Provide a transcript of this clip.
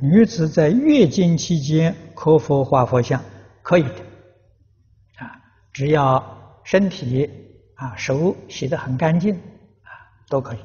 女子在月经期间可否画佛像？可以的，啊，只要身体啊手洗得很干净，啊，都可以。